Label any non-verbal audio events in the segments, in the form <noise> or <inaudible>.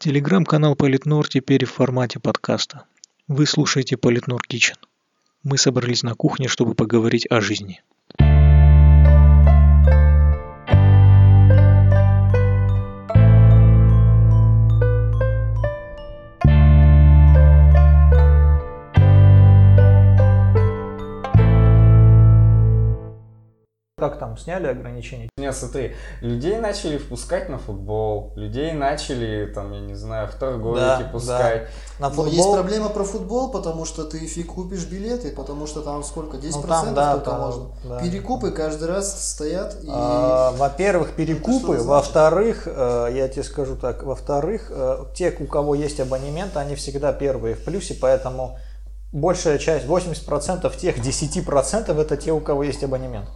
Телеграм-канал Политнор теперь в формате подкаста. Вы слушаете Политнор Кичен. Мы собрались на кухне, чтобы поговорить о жизни. Сняли ограничения? Нет, смотри, людей начали впускать на футбол, людей начали, там, я не знаю, в торговики Да, пускать. На Но футбол? есть проблема про футбол, потому что ты фиг купишь билеты, потому что там сколько, 10% Ну, там, да, только там, можно. да. Перекупы каждый раз стоят и... А, Во-первых, Это перекупы. Во-вторых, э, я тебе скажу так, во-вторых, э, те, у кого есть абонемент, они всегда первые в плюсе, поэтому большая часть, 80% тех 10% это те, у кого есть абонемент.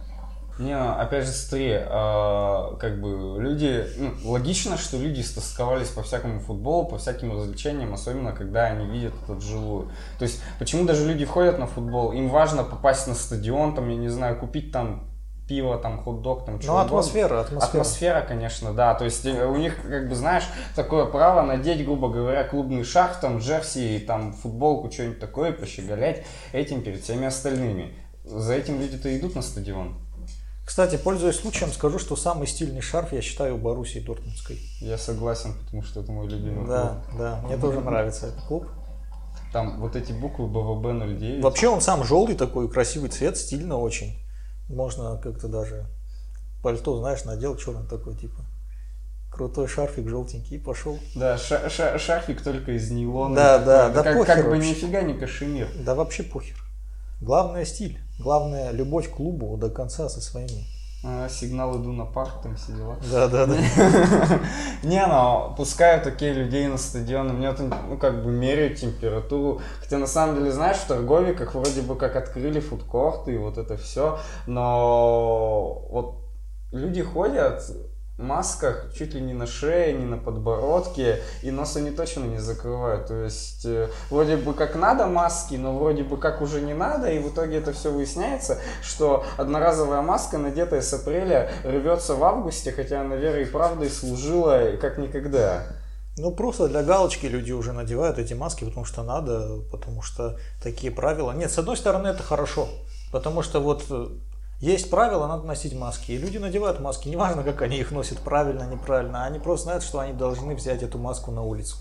Не, опять же, смотри, а, как бы люди, ну, логично, что люди стосковались по всякому футболу, по всяким развлечениям, особенно когда они видят это вживую. То есть, почему даже люди ходят на футбол, им важно попасть на стадион, там, я не знаю, купить там пиво, там, хот-дог, там, Ну, чего угодно. атмосфера, атмосфера. Атмосфера, конечно, да. То есть э, у них, как бы, знаешь, такое право надеть, грубо говоря, клубный шарф, там, джерси, там, футболку, что-нибудь такое, пощеголять этим перед всеми остальными. За этим люди-то идут на стадион. Кстати, пользуясь случаем, скажу, что самый стильный шарф я считаю у Боруссии Дортмундской. Я согласен, потому что это мой любимый Да, да, мне тоже нравится этот клуб. клуб. Там вот эти буквы БВБ 09. Вообще он сам желтый такой, красивый цвет, стильно очень. Можно как-то даже пальто, знаешь, надел черный такой, типа. Крутой шарфик желтенький пошел. Да, ша- ша- шарфик только из нейлона. Да, да, да как, похер как бы нифига не кашемир. Да вообще похер. Главное стиль. Главное любовь к клубу до конца со своими. А, сигнал иду на парк, там все дела. Да, да, да. <laughs> Не, ну, пускают такие людей на стадионы, мне это, ну, как бы меряют температуру. Хотя, на самом деле, знаешь, в торговиках вроде бы как открыли фудкорты и вот это все, но вот люди ходят масках чуть ли не на шее, не на подбородке, и нос они точно не закрывают. То есть, э, вроде бы как надо маски, но вроде бы как уже не надо, и в итоге это все выясняется, что одноразовая маска, надетая с апреля, рвется в августе, хотя она верой и правдой служила как никогда. Ну, просто для галочки люди уже надевают эти маски, потому что надо, потому что такие правила. Нет, с одной стороны, это хорошо, потому что вот э, есть правила, надо носить маски. И люди надевают маски, неважно, как они их носят, правильно, неправильно. Они просто знают, что они должны взять эту маску на улицу.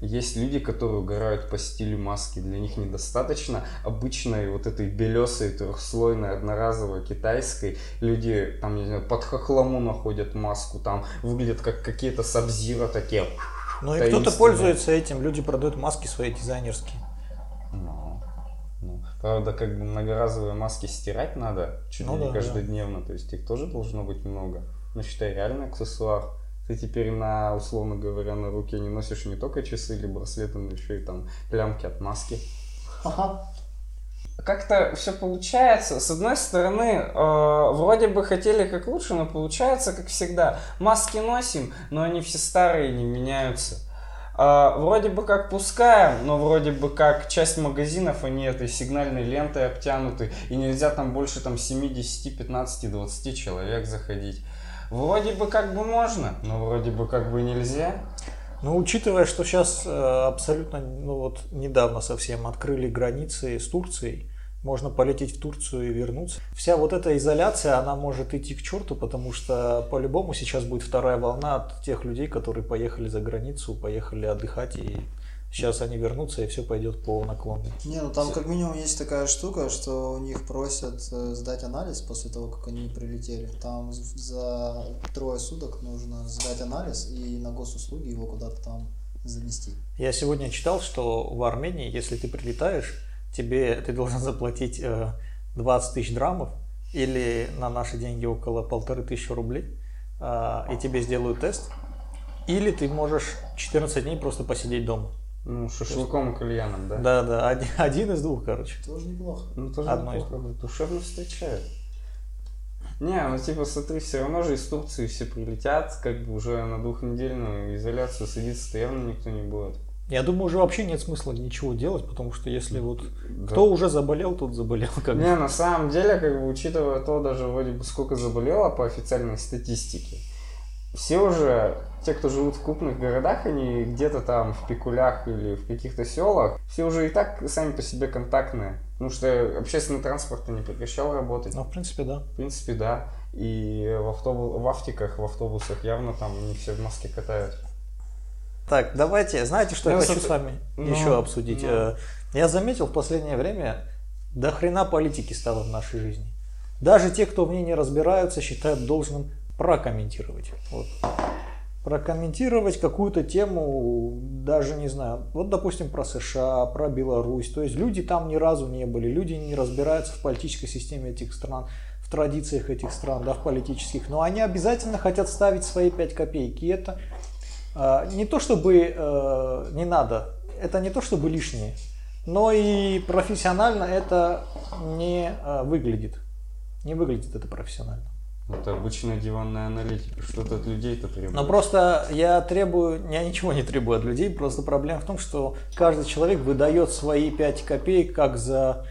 Есть люди, которые угорают по стилю маски. Для них недостаточно обычной вот этой белесой трехслойной одноразовой китайской. Люди там, не знаю, под хохлому находят маску, там выглядят как какие-то сабзира такие. Ну и кто-то пользуется этим, люди продают маски свои дизайнерские. Ну, ну, правда, как бы многоразовые маски стирать надо чуть Ну ли не да, каждодневно, то есть их тоже должно быть много. Но считай, реальный аксессуар. Ты теперь на, условно говоря, на руке не носишь не только часы или браслеты, но еще и там плямки от маски. Ага. Как-то все получается. С одной стороны, э, вроде бы хотели как лучше, но получается как всегда. Маски носим, но они все старые, не меняются. Э, вроде бы как пускаем, но вроде бы как часть магазинов, они этой сигнальной лентой обтянуты, и нельзя там больше там 7, 10, 15, 20 человек заходить. Вроде бы как бы можно, но вроде бы как бы нельзя. Ну, учитывая, что сейчас абсолютно, ну вот недавно совсем открыли границы с Турцией, можно полететь в Турцию и вернуться. Вся вот эта изоляция, она может идти к черту, потому что по-любому сейчас будет вторая волна от тех людей, которые поехали за границу, поехали отдыхать, и сейчас они вернутся, и все пойдет по наклонной. Не, ну там как минимум есть такая штука, что у них просят э, сдать анализ после того, как они прилетели. Там за трое суток нужно сдать анализ и на госуслуги его куда-то там занести. Я сегодня читал, что в Армении, если ты прилетаешь, тебе ты должен заплатить э, 20 тысяч драмов или на наши деньги около полторы тысячи рублей, а, и тебе сделают тест, или ты можешь 14 дней просто посидеть дома. Ну, шашлыком и кальяном, да? Да, да, один, <laughs> один из двух, короче. Тоже неплохо. Ну, тоже Одно из неплохо. Душевно встречают. Не, ну типа смотри, все равно же из Турции все прилетят, как бы уже на двухнедельную изоляцию садиться-то явно никто не будет. Я думаю, уже вообще нет смысла ничего делать, потому что если вот Да. кто уже заболел, тот заболел. Как бы. Не, на самом деле, как бы, учитывая то, даже вроде бы сколько заболело по официальной статистике, все уже, те, кто живут в крупных городах, они где-то там в пикулях или в каких-то селах, все уже и так сами по себе контактные. Потому что общественный транспорт не прекращал работать. Ну, в принципе, да. В принципе, да. И в, автобус, в автиках, в автобусах явно там не все в маске катают. Так, давайте, знаете, что я Ну, хочу с- вами ну, еще обсудить? ну. Э, Я заметил в последнее время, до хрена политики стало в нашей жизни. Даже те, кто в ней не разбираются, считают должным прокомментировать. Вот. Прокомментировать какую-то тему, даже не знаю, вот допустим про США, про Беларусь. То есть люди там ни разу не были, люди не разбираются в политической системе этих стран, в традициях этих стран, да, в политических. Но они обязательно хотят ставить свои 5 копеек. И это не то чтобы э, не надо, это не то чтобы лишнее, но и профессионально это не э, выглядит. Не выглядит это профессионально. Это обычная диванная аналитика. Что ты от людей-то требуешь? Но просто я требую, я ничего не требую от людей, просто проблема в том, что каждый человек выдает свои 5 копеек как за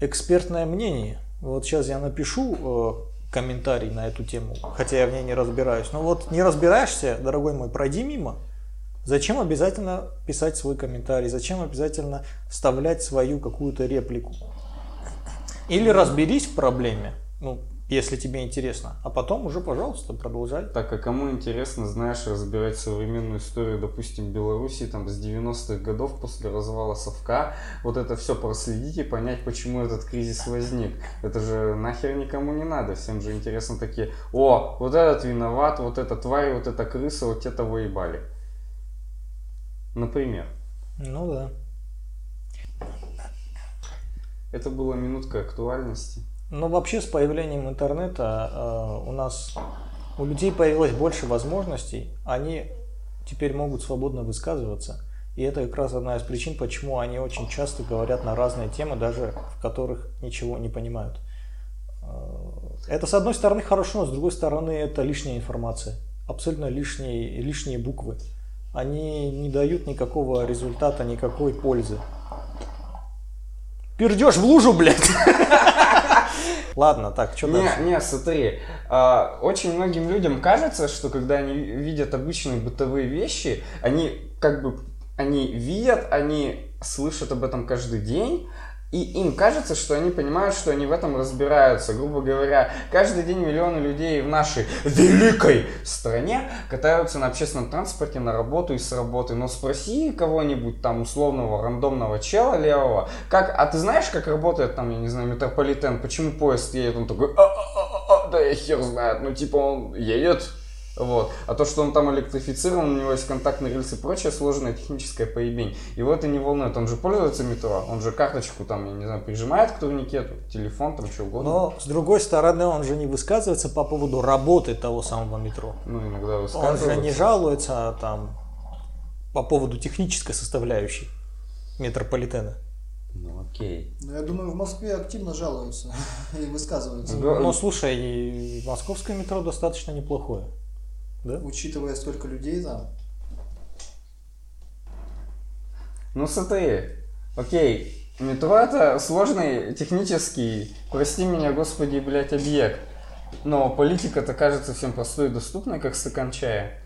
экспертное мнение. Вот сейчас я напишу э, комментарий на эту тему, хотя я в ней не разбираюсь. Но вот не разбираешься, дорогой мой, пройди мимо. Зачем обязательно писать свой комментарий? Зачем обязательно вставлять свою какую-то реплику? Или разберись в проблеме, ну, если тебе интересно, а потом уже, пожалуйста, продолжай. Так, а кому интересно, знаешь, разбирать современную историю, допустим, Беларуси там с 90-х годов после развала Совка, вот это все проследить и понять, почему этот кризис возник. Это же нахер никому не надо, всем же интересно такие, о, вот этот виноват, вот эта тварь, вот эта крыса, вот те того ебали. Например. Ну да. Это была минутка актуальности. Но вообще с появлением интернета э, у нас у людей появилось больше возможностей, они теперь могут свободно высказываться. И это как раз одна из причин, почему они очень часто говорят на разные темы, даже в которых ничего не понимают. Э, Это с одной стороны хорошо, но с другой стороны это лишняя информация. Абсолютно лишние, лишние буквы. Они не дают никакого результата, никакой пользы. Пердешь в лужу, блядь! <laughs> Ладно, так, что дальше? Не, не, смотри, а, очень многим людям кажется, что когда они видят обычные бытовые вещи, они как бы, они видят, они слышат об этом каждый день, и им кажется, что они понимают, что они в этом разбираются. Грубо говоря, каждый день миллионы людей в нашей великой стране катаются на общественном транспорте на работу и с работы. Но спроси кого-нибудь там условного рандомного чела левого, как, а ты знаешь, как работает там, я не знаю, метрополитен, почему поезд едет? Он такой, «А-а-а-а, да я хер знает, ну типа он едет, вот. А то, что он там электрифицирован, у него есть контактные рельсы и прочее, сложная техническая поебень. Его это не волнует. Он же пользуется метро, он же карточку там, я не знаю, прижимает к турникету, телефон там, что угодно. Но, с другой стороны, он же не высказывается по поводу работы того самого метро. Ну, иногда Он высказывается. же не жалуется а, там по поводу технической составляющей метрополитена. Ну, окей. Ну, я думаю, в Москве активно жалуются <laughs> и высказываются. Но слушай, и московское метро достаточно неплохое. Да? Учитывая, сколько людей там. Ну, смотри, окей, метро это сложный технический, прости меня, господи, блядь, объект. Но политика-то кажется всем простой и доступной, как стакан чая.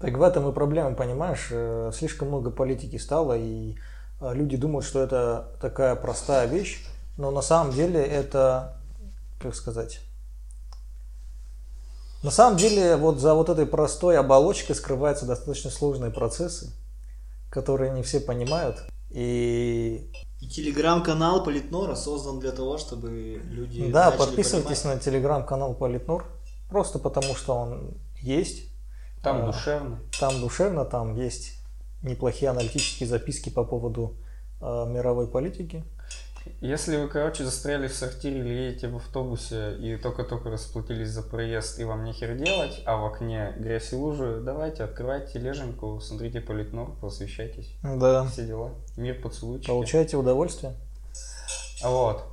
Так в этом и проблема, понимаешь? Э, Слишком много политики стало, и э, люди думают, что это такая простая вещь, но на самом деле это, как сказать, на самом деле вот за вот этой простой оболочкой скрываются достаточно сложные процессы, которые не все понимают. И И телеграм-канал Политнора создан для того, чтобы люди да, подписывайтесь понимать. на телеграм-канал Политнур, просто потому что он есть. Там А. душевно. Там душевно, там есть неплохие аналитические записки по поводу э, мировой политики. Если вы, короче, застряли в сортире или едете в автобусе и только-только расплатились за проезд и вам нехер делать, а в окне грязь и лужи, давайте, открывайте тележеньку, смотрите Политнор, просвещайтесь. Да. Все дела. Мир поцелуйчики. Получаете удовольствие. Вот.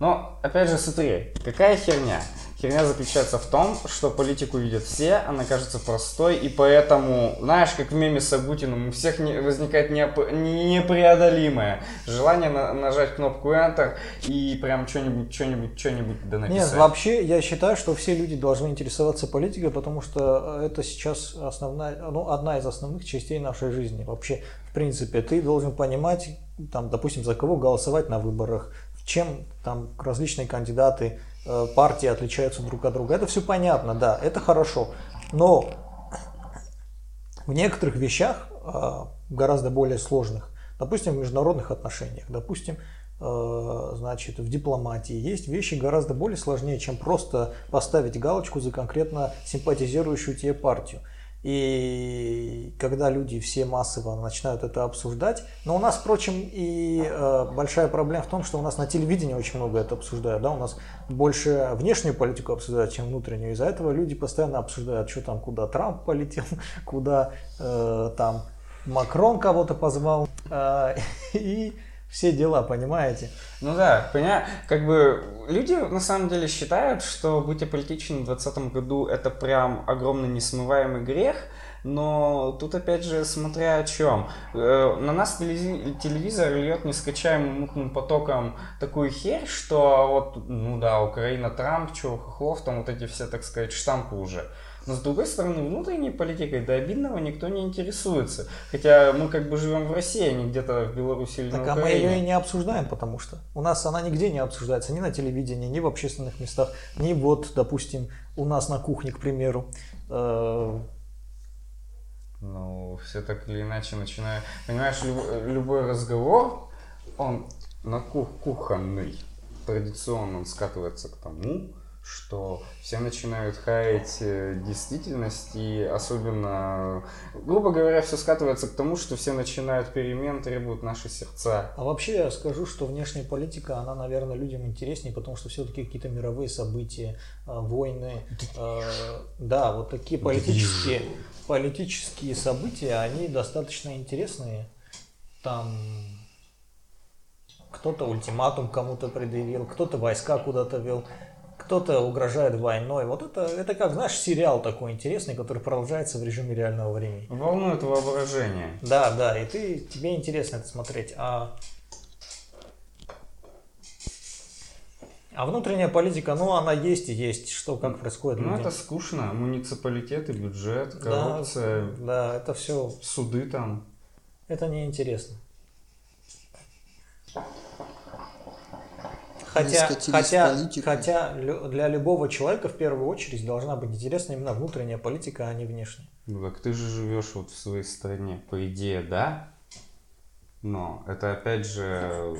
Но, опять же, смотри, какая херня? Херня заключается в том, что политику видят все, она кажется простой, и поэтому, знаешь, как в меме с Агутиным, у всех не, возникает неоп- непреодолимое желание на- нажать кнопку Enter и прям что-нибудь, что-нибудь, что-нибудь да написать. Нет, вообще я считаю, что все люди должны интересоваться политикой, потому что это сейчас основная, ну, одна из основных частей нашей жизни. Вообще, в принципе, ты должен понимать, там, допустим, за кого голосовать на выборах, чем там различные кандидаты, э, партии отличаются друг от друга. Это все понятно, да, это хорошо. Но в некоторых вещах, э, гораздо более сложных, допустим, в международных отношениях, допустим, э, значит, в дипломатии есть вещи гораздо более сложнее, чем просто поставить галочку за конкретно симпатизирующую тебе партию. И когда люди все массово начинают это обсуждать, но у нас, впрочем, и э, большая проблема в том, что у нас на телевидении очень много это обсуждают, да, у нас больше внешнюю политику обсуждают, чем внутреннюю. Из-за этого люди постоянно обсуждают, что там, куда Трамп полетел, <laughs> куда э, там Макрон кого-то позвал э, <laughs> и все дела, понимаете? Ну да, понимаю, как бы люди на самом деле считают, что быть аполитичным в 2020 году это прям огромный несмываемый грех, но тут опять же смотря о чем. Э, На нас телевиз- телевизор льет нескачаемым мутным потоком такую херь, что вот, ну да, Украина, Трамп, чего, там вот эти все, так сказать, штампы уже. Но с другой стороны, внутренней политикой до обидного никто не интересуется. Хотя мы как бы живем в России, а не где-то в Беларуси или Так на а мы Украине. ее и не обсуждаем, потому что у нас она нигде не обсуждается, ни на телевидении, ни в общественных местах, ни вот, допустим, у нас на кухне, к примеру. Э, Ну, все так или иначе начинают... Понимаешь, люб- любой разговор, он на кух кухонный, традиционно он скатывается к тому, что все начинают хаять э, действительность, и особенно, грубо говоря, все скатывается к тому, что все начинают перемен, требуют наши сердца. А вообще я скажу, что внешняя политика, она, наверное, людям интереснее, потому что все-таки какие-то мировые события, э, войны, э, да, вот такие политические, политические события, они достаточно интересные. Там кто-то ультиматум кому-то предъявил, кто-то войска куда-то вел, кто-то угрожает войной. Вот это, это как, знаешь, сериал такой интересный, который продолжается в режиме реального времени. Волнует воображение. Да, да, и ты, тебе интересно это смотреть. А, а внутренняя политика, ну, она есть и есть. Что, как происходит Ну, это скучно. Муниципалитеты, бюджет, Да, коррупция, Да, это все, суды там. это неинтересно. Хотя, хотя, политику. хотя для любого человека в первую очередь должна быть интересна именно внутренняя политика, а не внешняя. Ну так ты же живешь вот в своей стране, по идее, да? Но это опять же,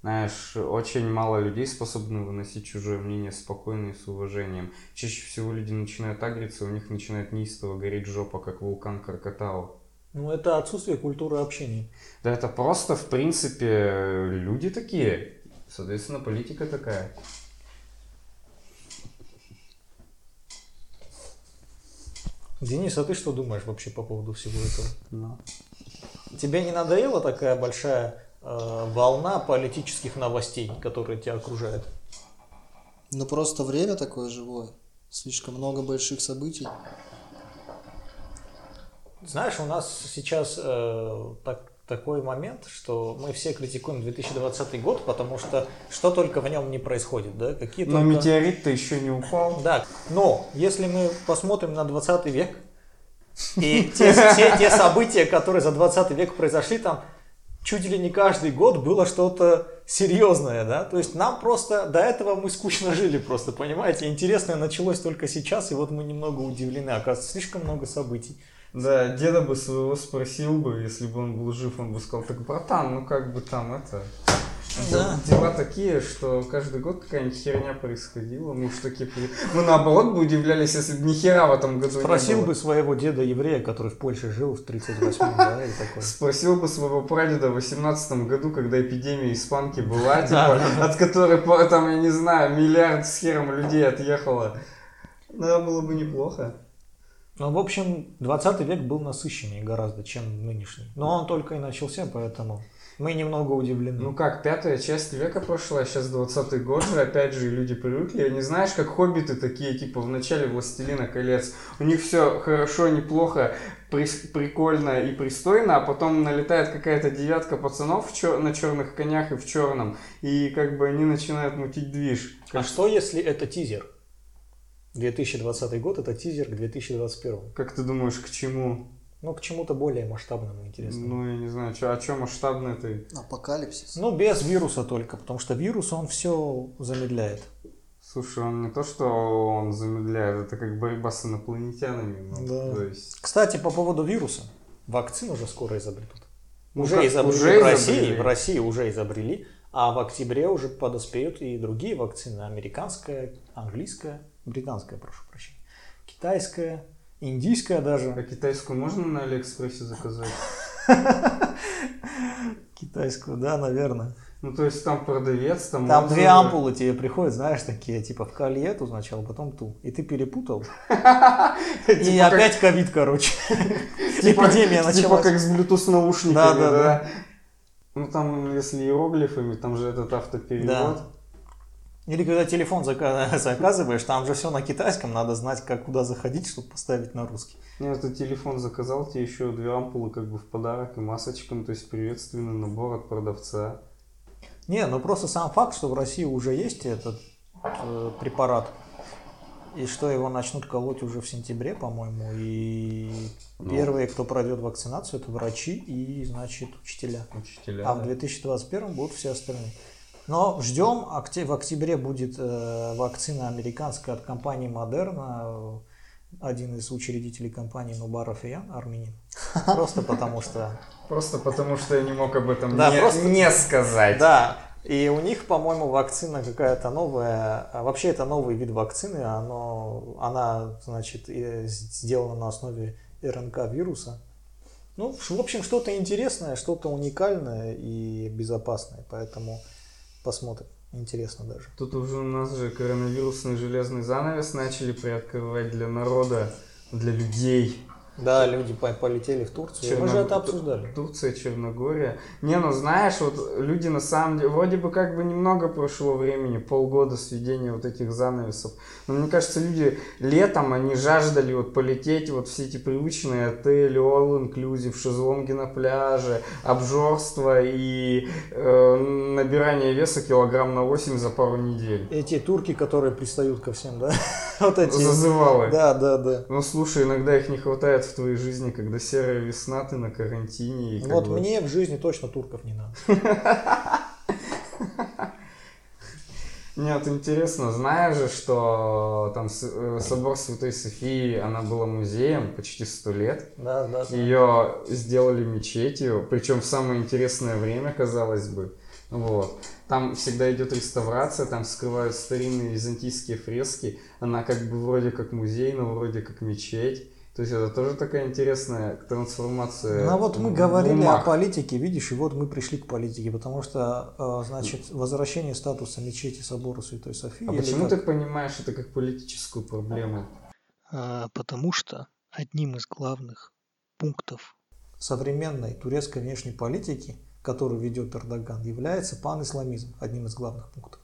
знаешь, очень мало людей способны выносить чужое мнение спокойно и с уважением. Чаще всего люди начинают агриться, у них начинает неистово гореть жопа, как вулкан Кракатау. Ну, это отсутствие культуры общения. Да это просто, в принципе, люди такие. Соответственно, политика такая. Денис, а ты что думаешь вообще по поводу всего этого? Ну. Тебе не надоела такая большая э, волна политических новостей, которые тебя окружают? Ну просто время такое живое. Слишком много больших событий. Знаешь, у нас сейчас э, так- такой момент, что мы все критикуем 2020 год, потому что что только в нем не происходит, да? Какие Но только... метеорит-то еще не упал. Да, но если мы посмотрим на 20 век, и те, все те события, которые за 20 век произошли, там чуть ли не каждый год было что-то серьезное, да, то есть нам просто, до этого мы скучно жили просто, понимаете, интересное началось только сейчас, и вот мы немного удивлены, оказывается, слишком много событий. Да, деда бы своего спросил бы, если бы он был жив, он бы сказал, так, братан, ну как бы там это... Да. Дела такие, что каждый год какая-нибудь херня происходила. Мы уж такие... Мы наоборот бы удивлялись, если бы ни хера в этом году Спросил бы своего деда еврея, который в Польше жил в 38-м, да, или такое. Спросил бы своего прадеда в 18 году, когда эпидемия испанки была, <laughs> типа, от которой, там, я не знаю, миллиард с хером людей отъехало. Да, было бы неплохо. Ну, в общем, 20 век был насыщеннее гораздо, чем нынешний. Но он только и начался, поэтому... Мы немного удивлены. Ну как, пятая часть века прошла, сейчас 20 год же, опять же, люди привыкли. Они знаешь, как хоббиты такие, типа, в начале «Властелина колец». У них все хорошо, неплохо, при- прикольно и пристойно, а потом налетает какая-то девятка пацанов в чер- на черных конях и в черном, и как бы они начинают мутить движ. а что если это тизер? 2020 год это тизер к 2021. Как ты думаешь, к чему? Ну, к чему-то более масштабному, интересно. Ну, я не знаю, чё, о чем масштабно ты? Апокалипсис. Ну, без вируса только, потому что вирус, он все замедляет. Слушай, он не то, что он замедляет, это как борьба с инопланетянами. ну, Да. То есть... Кстати, по поводу вируса. Вакцину уже скоро изобретут. Ну, уже как- изобрели уже в России, изобрели. в России уже изобрели, а в октябре уже подоспеют и другие вакцины. Американская, английская, британская, прошу прощения, китайская, индийская даже. А китайскую можно на Алиэкспрессе заказать? <laughs> Китайскую, да, наверное. Ну, то есть там продавец, там... Там отзывы. две ампулы тебе приходят, знаешь, такие, типа в колье эту сначала, потом ту. И ты перепутал. <laughs> И Типа опять ковид, короче. <laughs> Типа- Эпидемия Типа началась. как с Bluetooth наушниками, да. Ну, там, если иероглифами, там же этот автоперевод. Или когда телефон зака- <laughs> заказываешь, там же все на китайском, надо знать, как куда заходить, чтобы поставить на русский. Нет, ты телефон заказал, тебе еще две ампулы как бы в подарок и масочка, ну, то есть приветственный набор от продавца. Не, ну просто сам факт, что в России уже есть этот э, препарат, и что его начнут колоть уже в сентябре, по-моему, и Ну. первые, кто пройдет вакцинацию, это врачи и, значит, учителя. Учителя. А в 2021 будут все остальные. Но ждем, в октябре будет э, вакцина американская от компании Moderna, один из учредителей компании Нубаров Иян, армянин. Просто потому что... Просто потому, что я не мог об этом Да, не, просто- не сказать. Да, и у них, по-моему, вакцина какая-то новая. А Вообще это новый вид вакцины, оно, она, значит, сделана на основе РНК вируса. Ну, в общем, что-то интересное, что-то уникальное и безопасное, поэтому посмотрим. Интересно даже. Тут уже у нас же коронавирусный железный занавес начали приоткрывать для народа, для людей. Да, люди по- полетели в Турцию. Мы же Черно- это обсуждали. Турция, Черногория. Не, ну знаешь, вот люди на самом деле, вроде бы как бы немного прошло времени, полгода сведения вот этих занавесов. Но мне кажется, люди летом, они жаждали вот полететь, вот все эти привычные отели, all inclusive, шезлонги на пляже, обжорство и э, набирание веса килограмм на 8 за пару недель. Эти турки, которые пристают ко всем, да? <laughs> Вот эти. Зазывалы. Да, да, да. Ну слушай, иногда их не хватает в твоей жизни, когда серая весна, ты на карантине. И Вот бы- мне в жизни точно турков не надо. <laughs> Нет, интересно, знаешь же, что там э, собор Святой Софии, она была музеем почти сто лет. Да, да, да. Ее сделали мечетью, причем в самое интересное время, казалось бы. Вот. Там всегда идет реставрация, там скрывают старинные византийские фрески. Она как бы вроде как музей, но вроде как мечеть. То есть это тоже такая интересная трансформация. Ну а вот мы говорили о политике, видишь, и вот мы пришли к политике, потому что, э, значит, возвращение статуса мечети собора Святой Софии. А почему как- ты понимаешь это как политическую проблему? А, потому что одним из главных пунктов современной турецкой внешней политики, которую ведет Эрдоган, является пан-исламизм, одним из главных пунктов.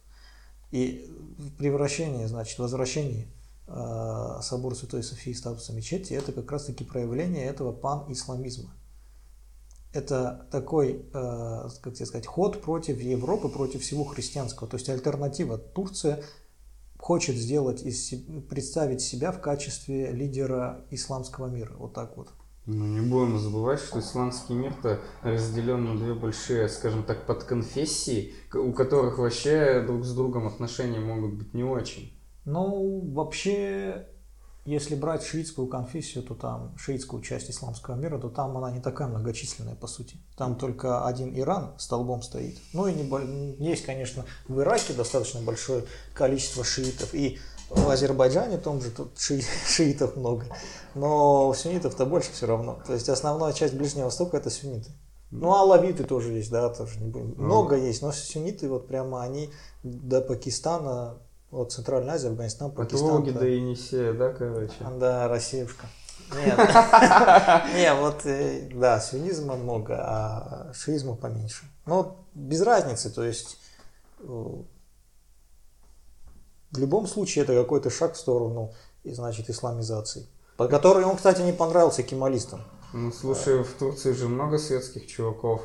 И превращение, значит, возвращение э, собора Святой Софии статуса мечети, это как раз-таки проявление этого пан-исламизма. Это такой, э, как тебе сказать, ход против Европы, против всего христианского. То есть альтернатива. Турция хочет сделать из представить себя в качестве лидера исламского мира. Вот так вот. Ну, не будем забывать, что исламский мир-то разделен на две большие, скажем так, подконфессии, у которых вообще друг с другом отношения могут быть не очень. Ну, вообще, если брать шиитскую конфессию, то там шиитскую часть исламского мира, то там она не такая многочисленная по сути. Там только один Иран столбом стоит. Ну и не есть, конечно, в Ираке достаточно большое количество шиитов. И в Азербайджане том же тут ши- <laughs> шиитов много. Но суннитов-то больше все равно. То есть основная часть Ближнего Востока это сунниты. Ну, а лавиты тоже есть, да, тоже не будем. Ну. Много есть, но сунниты вот прямо они до Пакистана, вот Центральная Азия, Афганистан, Пакистан. Волги да. Енисея, да, короче? Да, Россиюшка. Нет, <laughs> не, вот, э, да, сионизма много, а шиизма поменьше. Но без разницы, то есть э, в любом случае это какой-то шаг в сторону, значит, исламизации. Под который он, кстати, не понравился кемалистам. Ну, слушай, в Турции же много светских чуваков,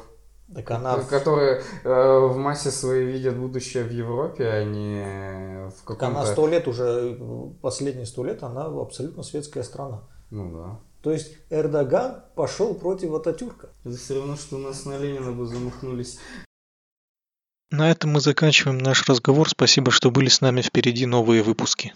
Так она... которые э, в массе своей видят будущее в Европе, а не в Так она каком-то... сто лет уже, последние сто лет, она абсолютно светская страна. Ну да. То есть Эрдоган пошел против Ататюрка. Это все равно, что у нас на Ленина бы замахнулись. На этом мы заканчиваем наш разговор. Спасибо, что были с нами. Впереди новые выпуски.